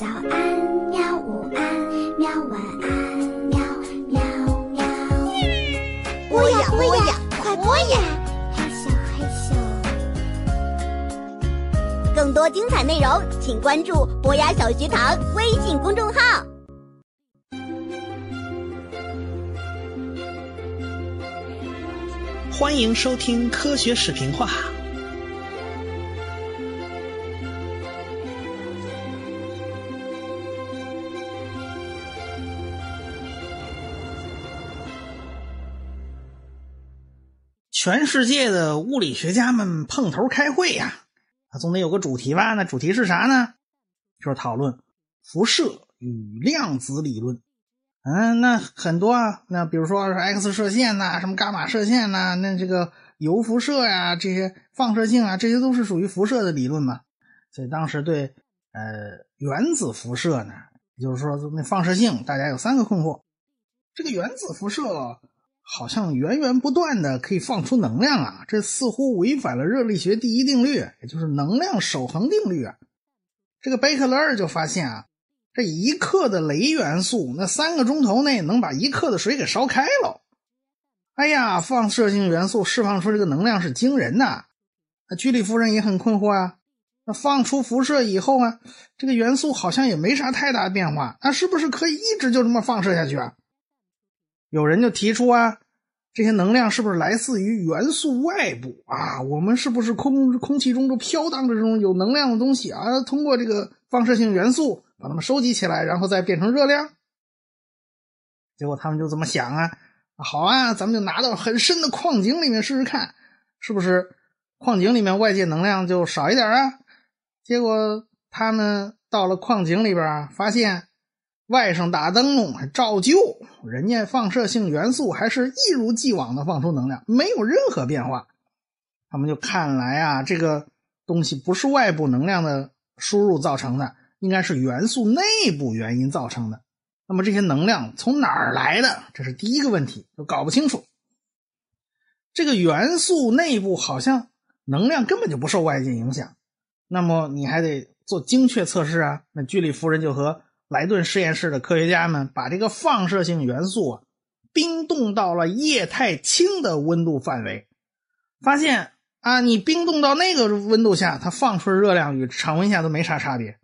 早安，喵！午安，喵！晚安，喵喵喵！播呀播呀，快播呀！害羞害羞。更多精彩内容，请关注博雅小学堂微信公众号。欢迎收听科学视频化。全世界的物理学家们碰头开会呀，他总得有个主题吧？那主题是啥呢？就是讨论辐射与量子理论。嗯，那很多啊，那比如说 X 射线呐，什么伽马射线呐，那这个铀辐射呀，这些放射性啊，这些都是属于辐射的理论嘛。所以当时对呃原子辐射呢，也就是说那放射性，大家有三个困惑：这个原子辐射。好像源源不断的可以放出能量啊，这似乎违反了热力学第一定律，也就是能量守恒定律啊。这个贝克勒尔就发现啊，这一克的镭元素，那三个钟头内能把一克的水给烧开了。哎呀，放射性元素释放出这个能量是惊人的。那居里夫人也很困惑啊，那放出辐射以后啊，这个元素好像也没啥太大的变化，那是不是可以一直就这么放射下去啊？有人就提出啊，这些能量是不是来自于元素外部啊？我们是不是空空气中都飘荡着这种有能量的东西啊？通过这个放射性元素把它们收集起来，然后再变成热量？结果他们就这么想啊，好啊，咱们就拿到很深的矿井里面试试看，是不是矿井里面外界能量就少一点啊？结果他们到了矿井里边发现。外甥打灯笼还照旧，人家放射性元素还是一如既往的放出能量，没有任何变化。他们就看来啊，这个东西不是外部能量的输入造成的，应该是元素内部原因造成的。那么这些能量从哪儿来的？这是第一个问题，都搞不清楚。这个元素内部好像能量根本就不受外界影响，那么你还得做精确测试啊。那居里夫人就和。莱顿实验室的科学家们把这个放射性元素啊冰冻到了液态氢的温度范围，发现啊，你冰冻到那个温度下，它放出的热量与常温下都没啥差别。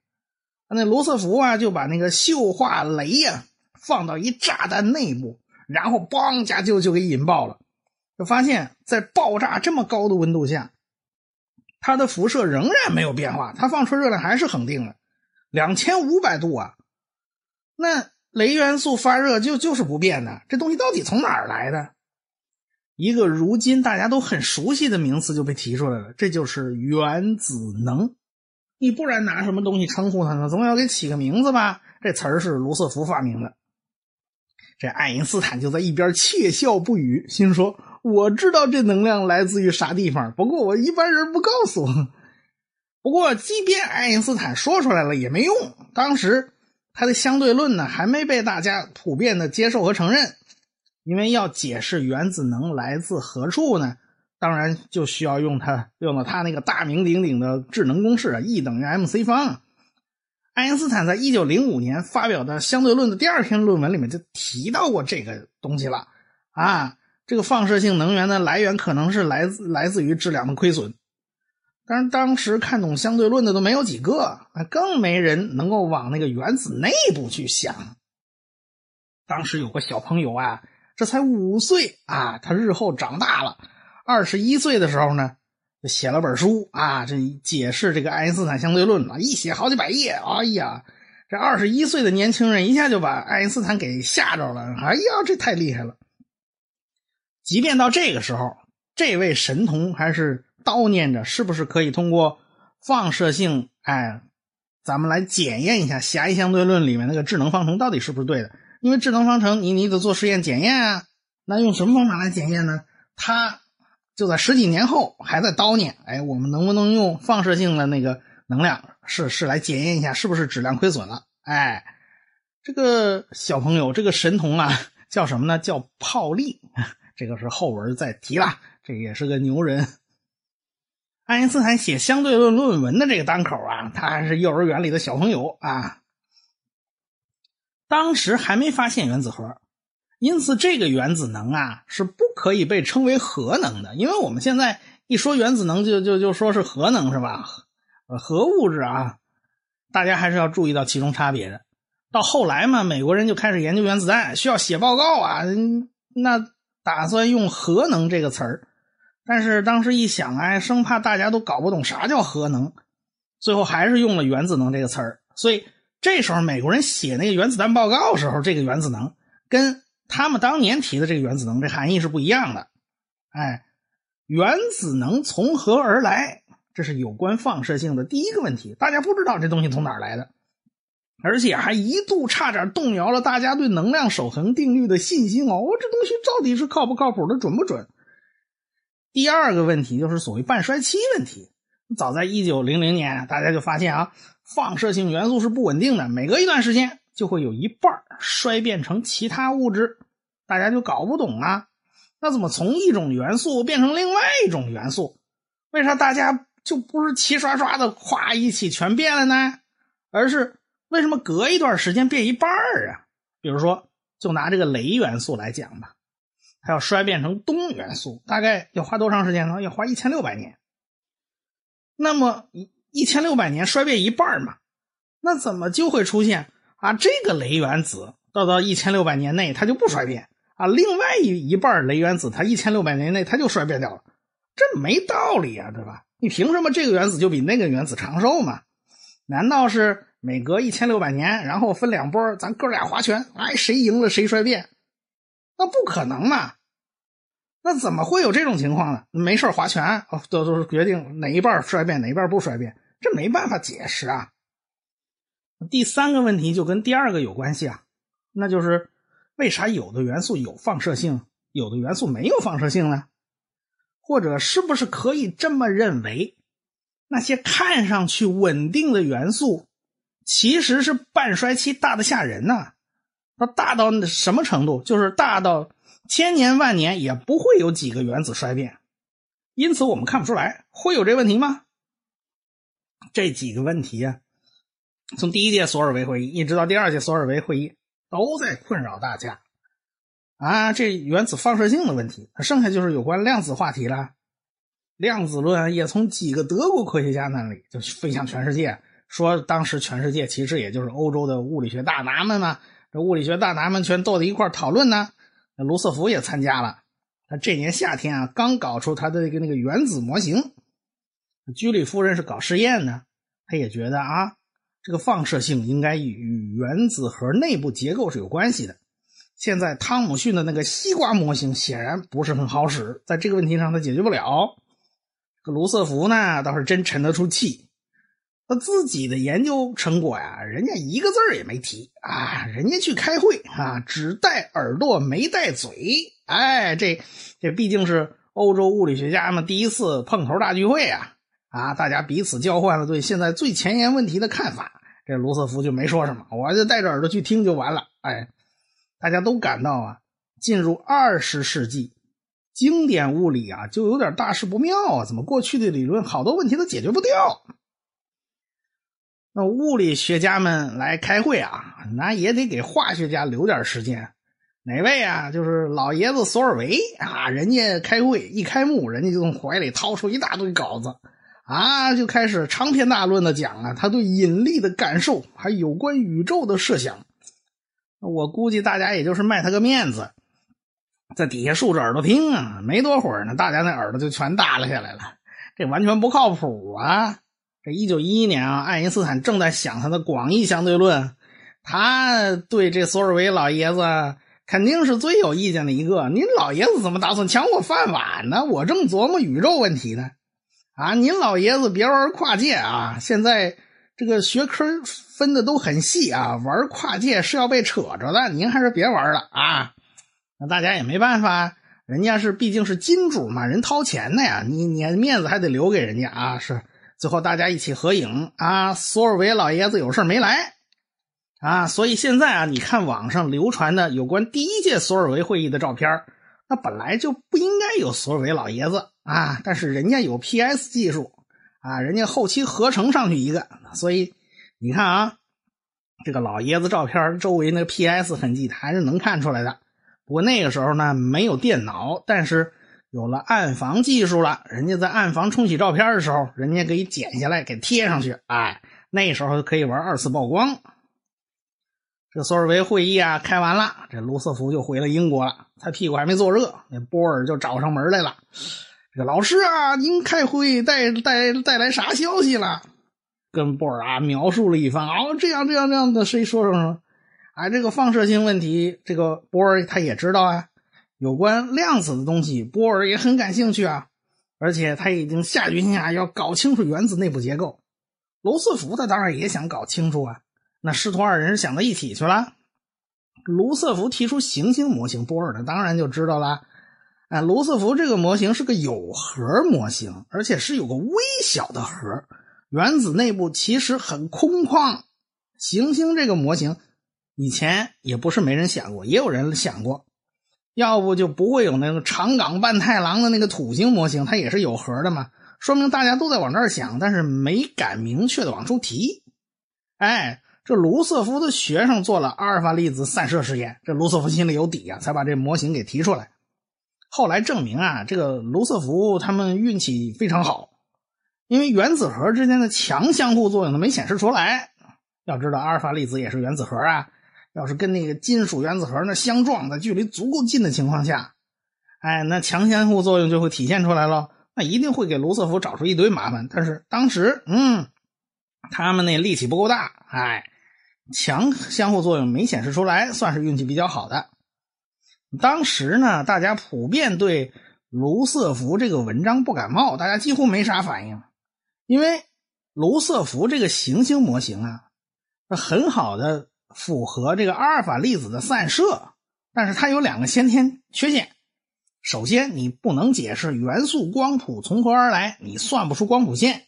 那罗斯福啊就把那个溴化镭呀放到一炸弹内部，然后嘣加就就给引爆了，就发现，在爆炸这么高的温度下，它的辐射仍然没有变化，它放出热量还是恒定的，两千五百度啊。那镭元素发热就就是不变的，这东西到底从哪儿来的？一个如今大家都很熟悉的名词就被提出来了，这就是原子能。你不然拿什么东西称呼它呢？总要给起个名字吧？这词儿是卢瑟福发明的。这爱因斯坦就在一边窃笑不语，心说：“我知道这能量来自于啥地方，不过我一般人不告诉我。”不过，即便爱因斯坦说出来了也没用，当时。它的相对论呢，还没被大家普遍的接受和承认，因为要解释原子能来自何处呢，当然就需要用它用了它那个大名鼎鼎的智能公式啊，E 等于 mc 方。爱因斯坦在一九零五年发表的相对论的第二篇论文里面就提到过这个东西了啊，这个放射性能源的来源可能是来自来自于质量的亏损。但是当时看懂相对论的都没有几个，更没人能够往那个原子内部去想。当时有个小朋友啊，这才五岁啊，他日后长大了，二十一岁的时候呢，就写了本书啊，这解释这个爱因斯坦相对论了，一写好几百页。哎呀，这二十一岁的年轻人一下就把爱因斯坦给吓着了。哎呀，这太厉害了！即便到这个时候，这位神童还是。叨念着，是不是可以通过放射性？哎，咱们来检验一下狭义相对论里面那个智能方程到底是不是对的？因为智能方程，你你得做实验检验啊。那用什么方法来检验呢？他就在十几年后还在叨念：哎，我们能不能用放射性的那个能量是是来检验一下是不是质量亏损了？哎，这个小朋友，这个神童啊，叫什么呢？叫泡利。这个是后文再提了，这也是个牛人。爱因斯坦写相对论论文的这个当口啊，他还是幼儿园里的小朋友啊。当时还没发现原子核，因此这个原子能啊是不可以被称为核能的。因为我们现在一说原子能，就就就说是核能是吧？核物质啊，大家还是要注意到其中差别的。到后来嘛，美国人就开始研究原子弹，需要写报告啊，那打算用核能这个词儿。但是当时一想，哎，生怕大家都搞不懂啥叫核能，最后还是用了原子能这个词儿。所以这时候美国人写那个原子弹报告时候，这个原子能跟他们当年提的这个原子能这含义是不一样的。哎，原子能从何而来？这是有关放射性的第一个问题。大家不知道这东西从哪儿来的，而且还一度差点动摇了大家对能量守恒定律的信心哦。这东西到底是靠不靠谱的，准不准？第二个问题就是所谓半衰期问题。早在一九零零年，大家就发现啊，放射性元素是不稳定的，每隔一段时间就会有一半衰变成其他物质，大家就搞不懂啊。那怎么从一种元素变成另外一种元素？为啥大家就不是齐刷刷的咵一起全变了呢？而是为什么隔一段时间变一半啊？比如说，就拿这个镭元素来讲吧。它要衰变成氡元素，大概要花多长时间呢？要花一千六百年。那么一一千六百年衰变一半嘛，那怎么就会出现啊？这个镭原子到到一千六百年内它就不衰变啊？另外一一半镭原子它一千六百年内它就衰变掉了，这没道理啊，对吧？你凭什么这个原子就比那个原子长寿嘛？难道是每隔一千六百年，然后分两波，咱哥俩划拳，哎，谁赢了谁衰变？那不可能嘛？那怎么会有这种情况呢？没事划拳哦，都都是决定哪一半衰变，哪一半不衰变，这没办法解释啊。第三个问题就跟第二个有关系啊，那就是为啥有的元素有放射性，有的元素没有放射性呢？或者是不是可以这么认为，那些看上去稳定的元素，其实是半衰期大的吓人呢？它大到什么程度？就是大到千年万年也不会有几个原子衰变，因此我们看不出来会有这问题吗？这几个问题啊，从第一届索尔维会议一直到第二届索尔维会议都在困扰大家啊。这原子放射性的问题，剩下就是有关量子话题了。量子论也从几个德国科学家那里就飞向全世界，说当时全世界其实也就是欧洲的物理学大拿们嘛。这物理学大拿们全坐在一块讨论呢，那卢瑟福也参加了。他这年夏天啊，刚搞出他的那个那个原子模型。居里夫人是搞实验的，他也觉得啊，这个放射性应该与原子核内部结构是有关系的。现在汤姆逊的那个西瓜模型显然不是很好使，在这个问题上他解决不了。这卢瑟福呢，倒是真沉得出气。他自己的研究成果呀，人家一个字也没提啊，人家去开会啊，只带耳朵没带嘴。哎，这这毕竟是欧洲物理学家们第一次碰头大聚会啊，啊，大家彼此交换了对现在最前沿问题的看法。这卢瑟福就没说什么，我就带着耳朵去听就完了。哎，大家都感到啊，进入二十世纪，经典物理啊就有点大事不妙啊，怎么过去的理论好多问题都解决不掉？那物理学家们来开会啊，那也得给化学家留点时间。哪位啊？就是老爷子索尔维啊，人家开会一开幕，人家就从怀里掏出一大堆稿子，啊，就开始长篇大论的讲啊，他对引力的感受，还有关宇宙的设想。我估计大家也就是卖他个面子，在底下竖着耳朵听啊。没多会儿呢，大家那耳朵就全耷拉下来了。这完全不靠谱啊！这一九一一年啊，爱因斯坦正在想他的广义相对论，他对这索尔维老爷子肯定是最有意见的一个。您老爷子怎么打算抢我饭碗呢？我正琢磨宇宙问题呢。啊，您老爷子别玩跨界啊！现在这个学科分的都很细啊，玩跨界是要被扯着的。您还是别玩了啊！那大家也没办法，人家是毕竟是金主嘛，人掏钱的呀，你你面子还得留给人家啊，是。最后大家一起合影啊！索尔维老爷子有事没来啊，所以现在啊，你看网上流传的有关第一届索尔维会议的照片，那本来就不应该有索尔维老爷子啊，但是人家有 PS 技术啊，人家后期合成上去一个，所以你看啊，这个老爷子照片周围那个 PS 痕迹，还是能看出来的。不过那个时候呢，没有电脑，但是有了暗房技术了。人家在暗房冲洗照片的时候，人家可以剪下来给贴上去。哎，那时候可以玩二次曝光。这索尔维会议啊开完了，这卢瑟福就回了英国了。他屁股还没坐热，那波尔就找上门来了。这个老师啊，您开会带带带来啥消息了？跟波尔啊描述了一番。哦，这样这样这样的，谁说说说？哎，这个放射性问题，这个波尔他也知道啊。有关量子的东西，波尔也很感兴趣啊。而且他已经下决心啊，要搞清楚原子内部结构。罗斯福他当然也想搞清楚啊。那师徒二人想到一起去了。卢瑟福提出行星模型，波尔呢当然就知道了。哎，卢瑟福这个模型是个有核模型，而且是有个微小的核。原子内部其实很空旷。行星这个模型。以前也不是没人想过，也有人想过，要不就不会有那个长冈半太郎的那个土星模型，它也是有核的嘛，说明大家都在往这儿想，但是没敢明确的往出提。哎，这卢瑟福的学生做了阿尔法粒子散射实验，这卢瑟福心里有底啊，才把这模型给提出来。后来证明啊，这个卢瑟福他们运气非常好，因为原子核之间的强相互作用都没显示出来。要知道，阿尔法粒子也是原子核啊。要是跟那个金属原子核那相撞，在距离足够近的情况下，哎，那强相互作用就会体现出来了。那一定会给卢瑟福找出一堆麻烦。但是当时，嗯，他们那力气不够大，哎，强相互作用没显示出来，算是运气比较好的。当时呢，大家普遍对卢瑟福这个文章不感冒，大家几乎没啥反应，因为卢瑟福这个行星模型啊，很好的。符合这个阿尔法粒子的散射，但是它有两个先天缺陷。首先，你不能解释元素光谱从何而来，你算不出光谱线，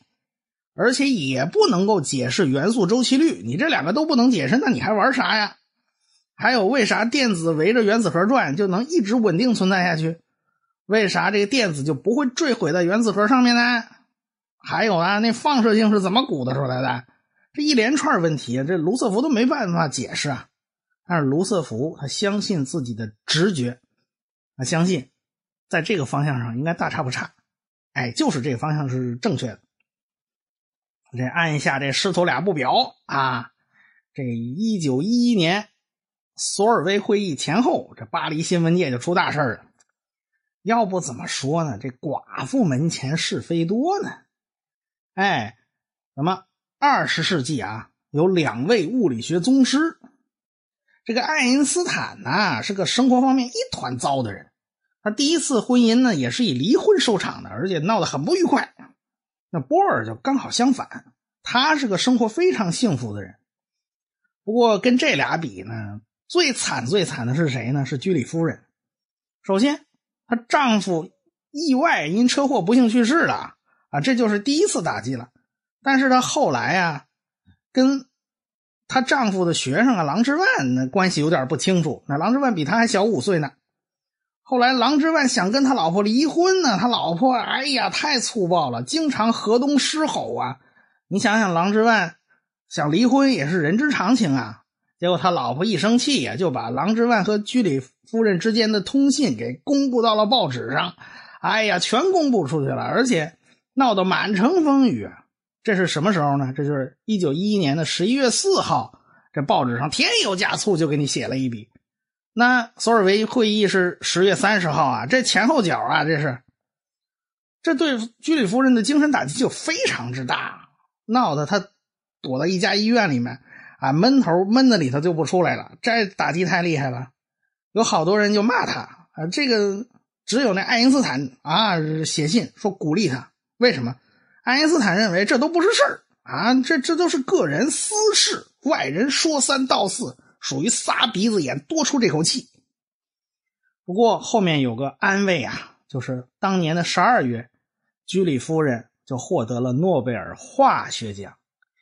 而且也不能够解释元素周期率。你这两个都不能解释，那你还玩啥呀？还有，为啥电子围着原子核转就能一直稳定存在下去？为啥这个电子就不会坠毁在原子核上面呢？还有啊，那放射性是怎么鼓捣出来的？这一连串问题，这卢瑟福都没办法解释啊。但是卢瑟福他相信自己的直觉，他相信在这个方向上应该大差不差。哎，就是这个方向是正确的。这按下这师徒俩不表啊。这一九一一年索尔维会议前后，这巴黎新闻界就出大事了。要不怎么说呢？这寡妇门前是非多呢。哎，怎么？二十世纪啊，有两位物理学宗师。这个爱因斯坦呢，是个生活方面一团糟的人。他第一次婚姻呢，也是以离婚收场的，而且闹得很不愉快。那波尔就刚好相反，他是个生活非常幸福的人。不过跟这俩比呢，最惨最惨的是谁呢？是居里夫人。首先，她丈夫意外因车祸不幸去世了啊，这就是第一次打击了。但是她后来呀，跟她丈夫的学生啊郎之万那关系有点不清楚。那郎之万比她还小五岁呢。后来郎之万想跟他老婆离婚呢，他老婆哎呀太粗暴了，经常河东狮吼啊。你想想，郎之万想离婚也是人之常情啊。结果他老婆一生气呀，就把郎之万和居里夫人之间的通信给公布到了报纸上。哎呀，全公布出去了，而且闹得满城风雨。这是什么时候呢？这就是一九一一年的十一月四号，这报纸上添油加醋就给你写了一笔。那索尔维会议是十月三十号啊，这前后脚啊，这是，这对居里夫人的精神打击就非常之大，闹得他躲到一家医院里面啊，闷头闷在里头就不出来了。这打击太厉害了，有好多人就骂他啊。这个只有那爱因斯坦啊写信说鼓励他，为什么？爱因斯坦认为这都不是事儿啊，这这都是个人私事，外人说三道四，属于撒鼻子眼多出这口气。不过后面有个安慰啊，就是当年的十二月，居里夫人就获得了诺贝尔化学奖，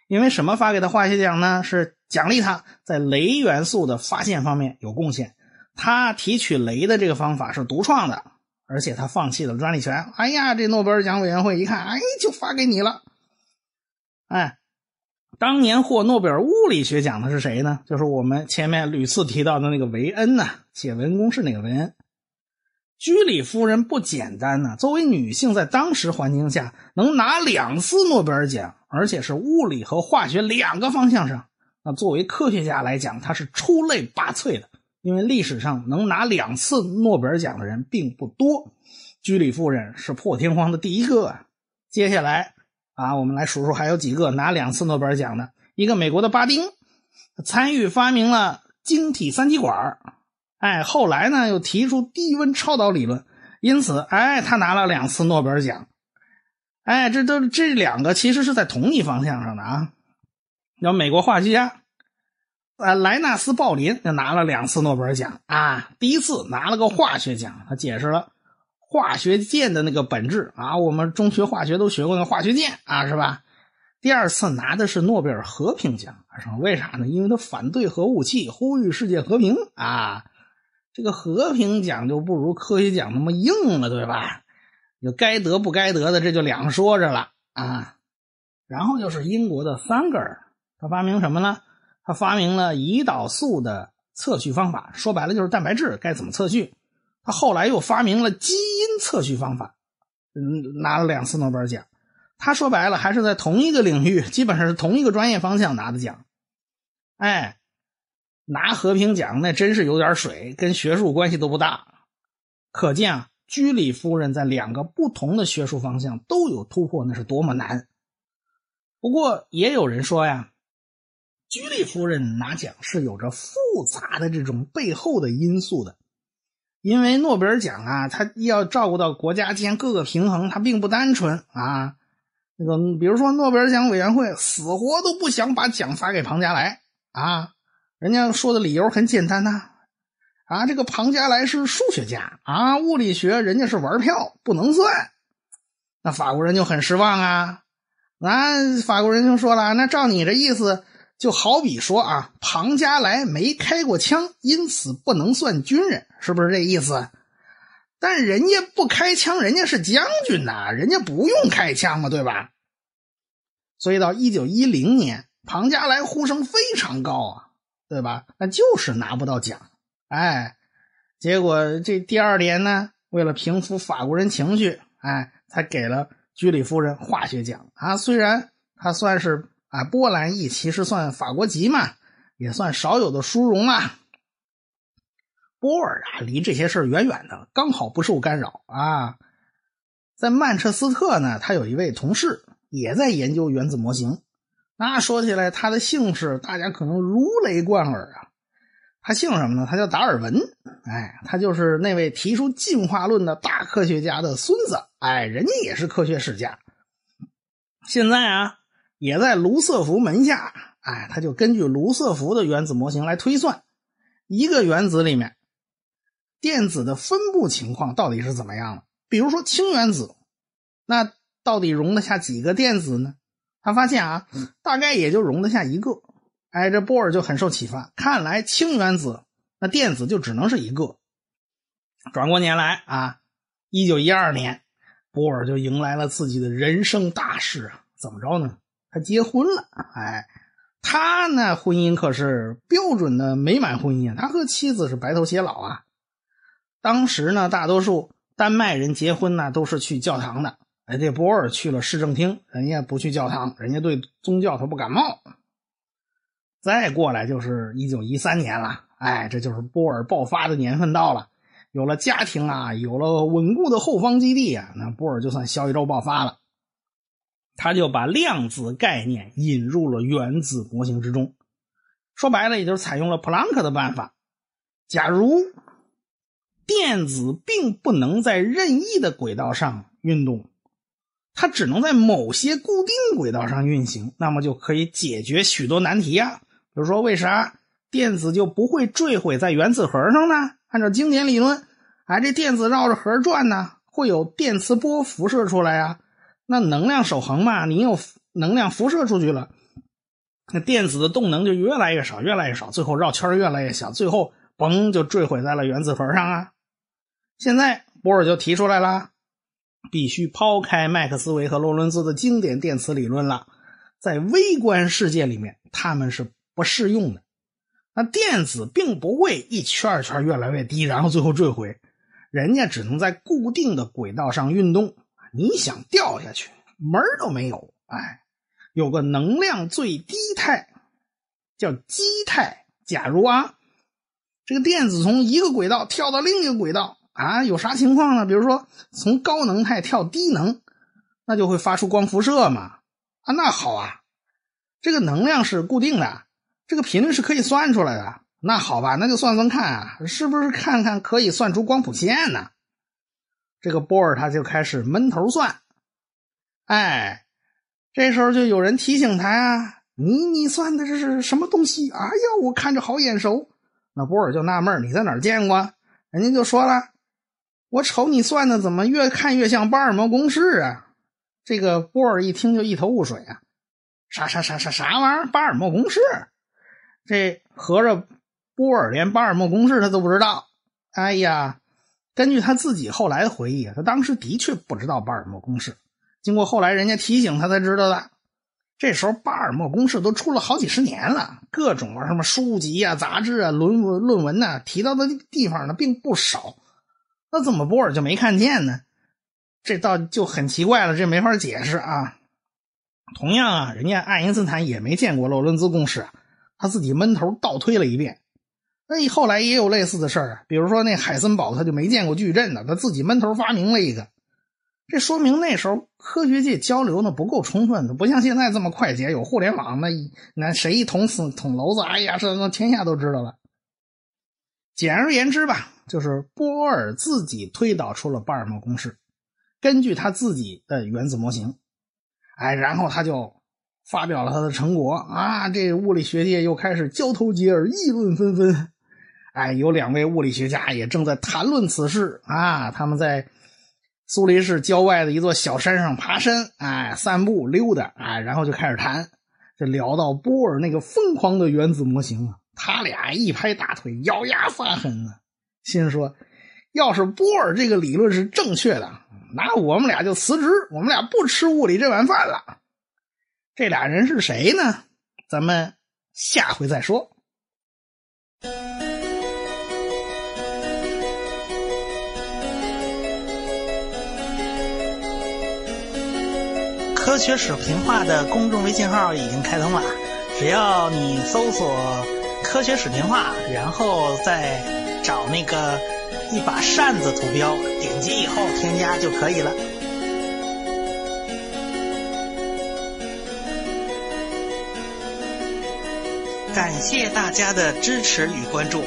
因为什么发给他化学奖呢？是奖励他在镭元素的发现方面有贡献，他提取镭的这个方法是独创的。而且他放弃了专利权。哎呀，这诺贝尔奖委员会一看，哎，就发给你了。哎，当年获诺贝尔物理学奖的是谁呢？就是我们前面屡次提到的那个维恩呐，写文公式那个维恩。居里夫人不简单呐，作为女性，在当时环境下能拿两次诺贝尔奖，而且是物理和化学两个方向上。那作为科学家来讲，她是出类拔萃的，因为历史上能拿两次诺贝尔奖的人并不多。居里夫人是破天荒的第一个啊。接下来啊，我们来数数还有几个拿两次诺贝尔奖的。一个美国的巴丁，参与发明了晶体三极管哎，后来呢又提出低温超导理论，因此哎，他拿了两次诺贝尔奖。哎，这都这两个其实是在同一方向上的啊。有美国化学家啊，莱纳斯·鲍林就拿了两次诺贝尔奖啊。第一次拿了个化学奖，他解释了化学键的那个本质啊。我们中学化学都学过那化学键啊，是吧？第二次拿的是诺贝尔和平奖，说为啥呢？因为他反对核武器，呼吁世界和平啊。这个和平奖就不如科学奖那么硬了，对吧？就该得不该得的，这就两说着了啊。然后就是英国的桑格尔，他发明什么呢？他发明了胰岛素的测序方法，说白了就是蛋白质该怎么测序。他后来又发明了基因测序方法，嗯，拿了两次诺贝尔奖。他说白了还是在同一个领域，基本上是同一个专业方向拿的奖。哎。拿和平奖那真是有点水，跟学术关系都不大。可见啊，居里夫人在两个不同的学术方向都有突破，那是多么难。不过也有人说呀，居里夫人拿奖是有着复杂的这种背后的因素的，因为诺贝尔奖啊，它要照顾到国家间各个平衡，它并不单纯啊。那个比如说诺贝尔奖委员会死活都不想把奖发给庞加莱啊。人家说的理由很简单呐，啊，这个庞加莱是数学家啊，物理学人家是玩票，不能算。那法国人就很失望啊，那法国人就说了，那照你这意思，就好比说啊，庞加莱没开过枪，因此不能算军人，是不是这意思？但人家不开枪，人家是将军呐，人家不用开枪嘛，对吧？所以到一九一零年，庞加莱呼声非常高啊。对吧？那就是拿不到奖，哎，结果这第二年呢，为了平复法国人情绪，哎，才给了居里夫人化学奖啊。虽然他算是啊波兰裔，其实算法国籍嘛，也算少有的殊荣啊。波尔啊，离这些事儿远远的，刚好不受干扰啊。在曼彻斯特呢，他有一位同事也在研究原子模型。那说起来，他的姓氏大家可能如雷贯耳啊。他姓什么呢？他叫达尔文。哎，他就是那位提出进化论的大科学家的孙子。哎，人家也是科学世家。现在啊，也在卢瑟福门下。哎，他就根据卢瑟福的原子模型来推算一个原子里面电子的分布情况到底是怎么样的。比如说氢原子，那到底容得下几个电子呢？他发现啊，大概也就容得下一个。哎，这波尔就很受启发，看来氢原子那电子就只能是一个。转过年来啊，一九一二年，波尔就迎来了自己的人生大事啊！怎么着呢？他结婚了。哎，他呢，婚姻可是标准的美满婚姻！他和妻子是白头偕老啊。当时呢，大多数丹麦人结婚呢都是去教堂的。哎，这波尔去了市政厅，人家不去教堂，人家对宗教他不感冒。再过来就是一九一三年了，哎，这就是波尔爆发的年份到了，有了家庭啊，有了稳固的后方基地啊，那波尔就算小宇宙爆发了。他就把量子概念引入了原子模型之中，说白了，也就是采用了普朗克的办法。假如电子并不能在任意的轨道上运动。它只能在某些固定轨道上运行，那么就可以解决许多难题呀。比如说，为啥电子就不会坠毁在原子核上呢？按照经典理论，哎，这电子绕着核转呢，会有电磁波辐射出来呀。那能量守恒嘛，你有能量辐射出去了，那电子的动能就越来越少，越来越少，最后绕圈越来越小，最后嘣就坠毁在了原子核上啊。现在波尔就提出来了。必须抛开麦克斯韦和洛伦兹的经典电磁理论了，在微观世界里面他们是不适用的。那电子并不会一圈一圈越来越低，然后最后坠毁，人家只能在固定的轨道上运动。你想掉下去，门都没有。哎，有个能量最低态，叫基态。假如啊，这个电子从一个轨道跳到另一个轨道啊，有啥情况呢？比如说从高能态跳低能，那就会发出光辐射嘛。啊，那好啊，这个能量是固定的。这个频率是可以算出来的，那好吧，那就算算看啊，是不是看看可以算出光谱线呢？这个波尔他就开始闷头算，哎，这时候就有人提醒他呀：“你你算的这是什么东西？哎呀，我看着好眼熟。”那波尔就纳闷你在哪儿见过？人家就说了：“我瞅你算的怎么越看越像巴尔默公式啊？”这个波尔一听就一头雾水啊，啥啥啥啥啥玩意儿？巴尔默公式？这合着波尔连巴尔默公式他都不知道。哎呀，根据他自己后来的回忆，他当时的确不知道巴尔默公式。经过后来人家提醒，他才知道的。这时候巴尔默公式都出了好几十年了，各种什么书籍啊、杂志啊、论文论文呐，提到的地方呢并不少。那怎么波尔就没看见呢？这倒就很奇怪了，这没法解释啊。同样啊，人家爱因斯坦也没见过洛伦兹公式。他自己闷头倒推了一遍，那后来也有类似的事儿啊，比如说那海森堡他就没见过矩阵呢，他自己闷头发明了一个，这说明那时候科学界交流呢不够充分，不像现在这么快捷，有互联网，那那谁捅死捅娄子，哎呀，这那天下都知道了。简而言之吧，就是波尔自己推导出了巴尔默公式，根据他自己的原子模型，哎，然后他就。发表了他的成果啊！这物理学界又开始交头接耳，议论纷纷。哎，有两位物理学家也正在谈论此事啊！他们在苏黎世郊外的一座小山上爬山，哎，散步溜达，哎，然后就开始谈，就聊到波尔那个疯狂的原子模型啊。他俩一拍大腿，咬牙发狠啊，心说：要是波尔这个理论是正确的，那我们俩就辞职，我们俩不吃物理这碗饭了。这俩人是谁呢？咱们下回再说。科学史评话的公众微信号已经开通了，只要你搜索“科学史评话”，然后再找那个一把扇子图标，点击以后添加就可以了。感谢大家的支持与关注。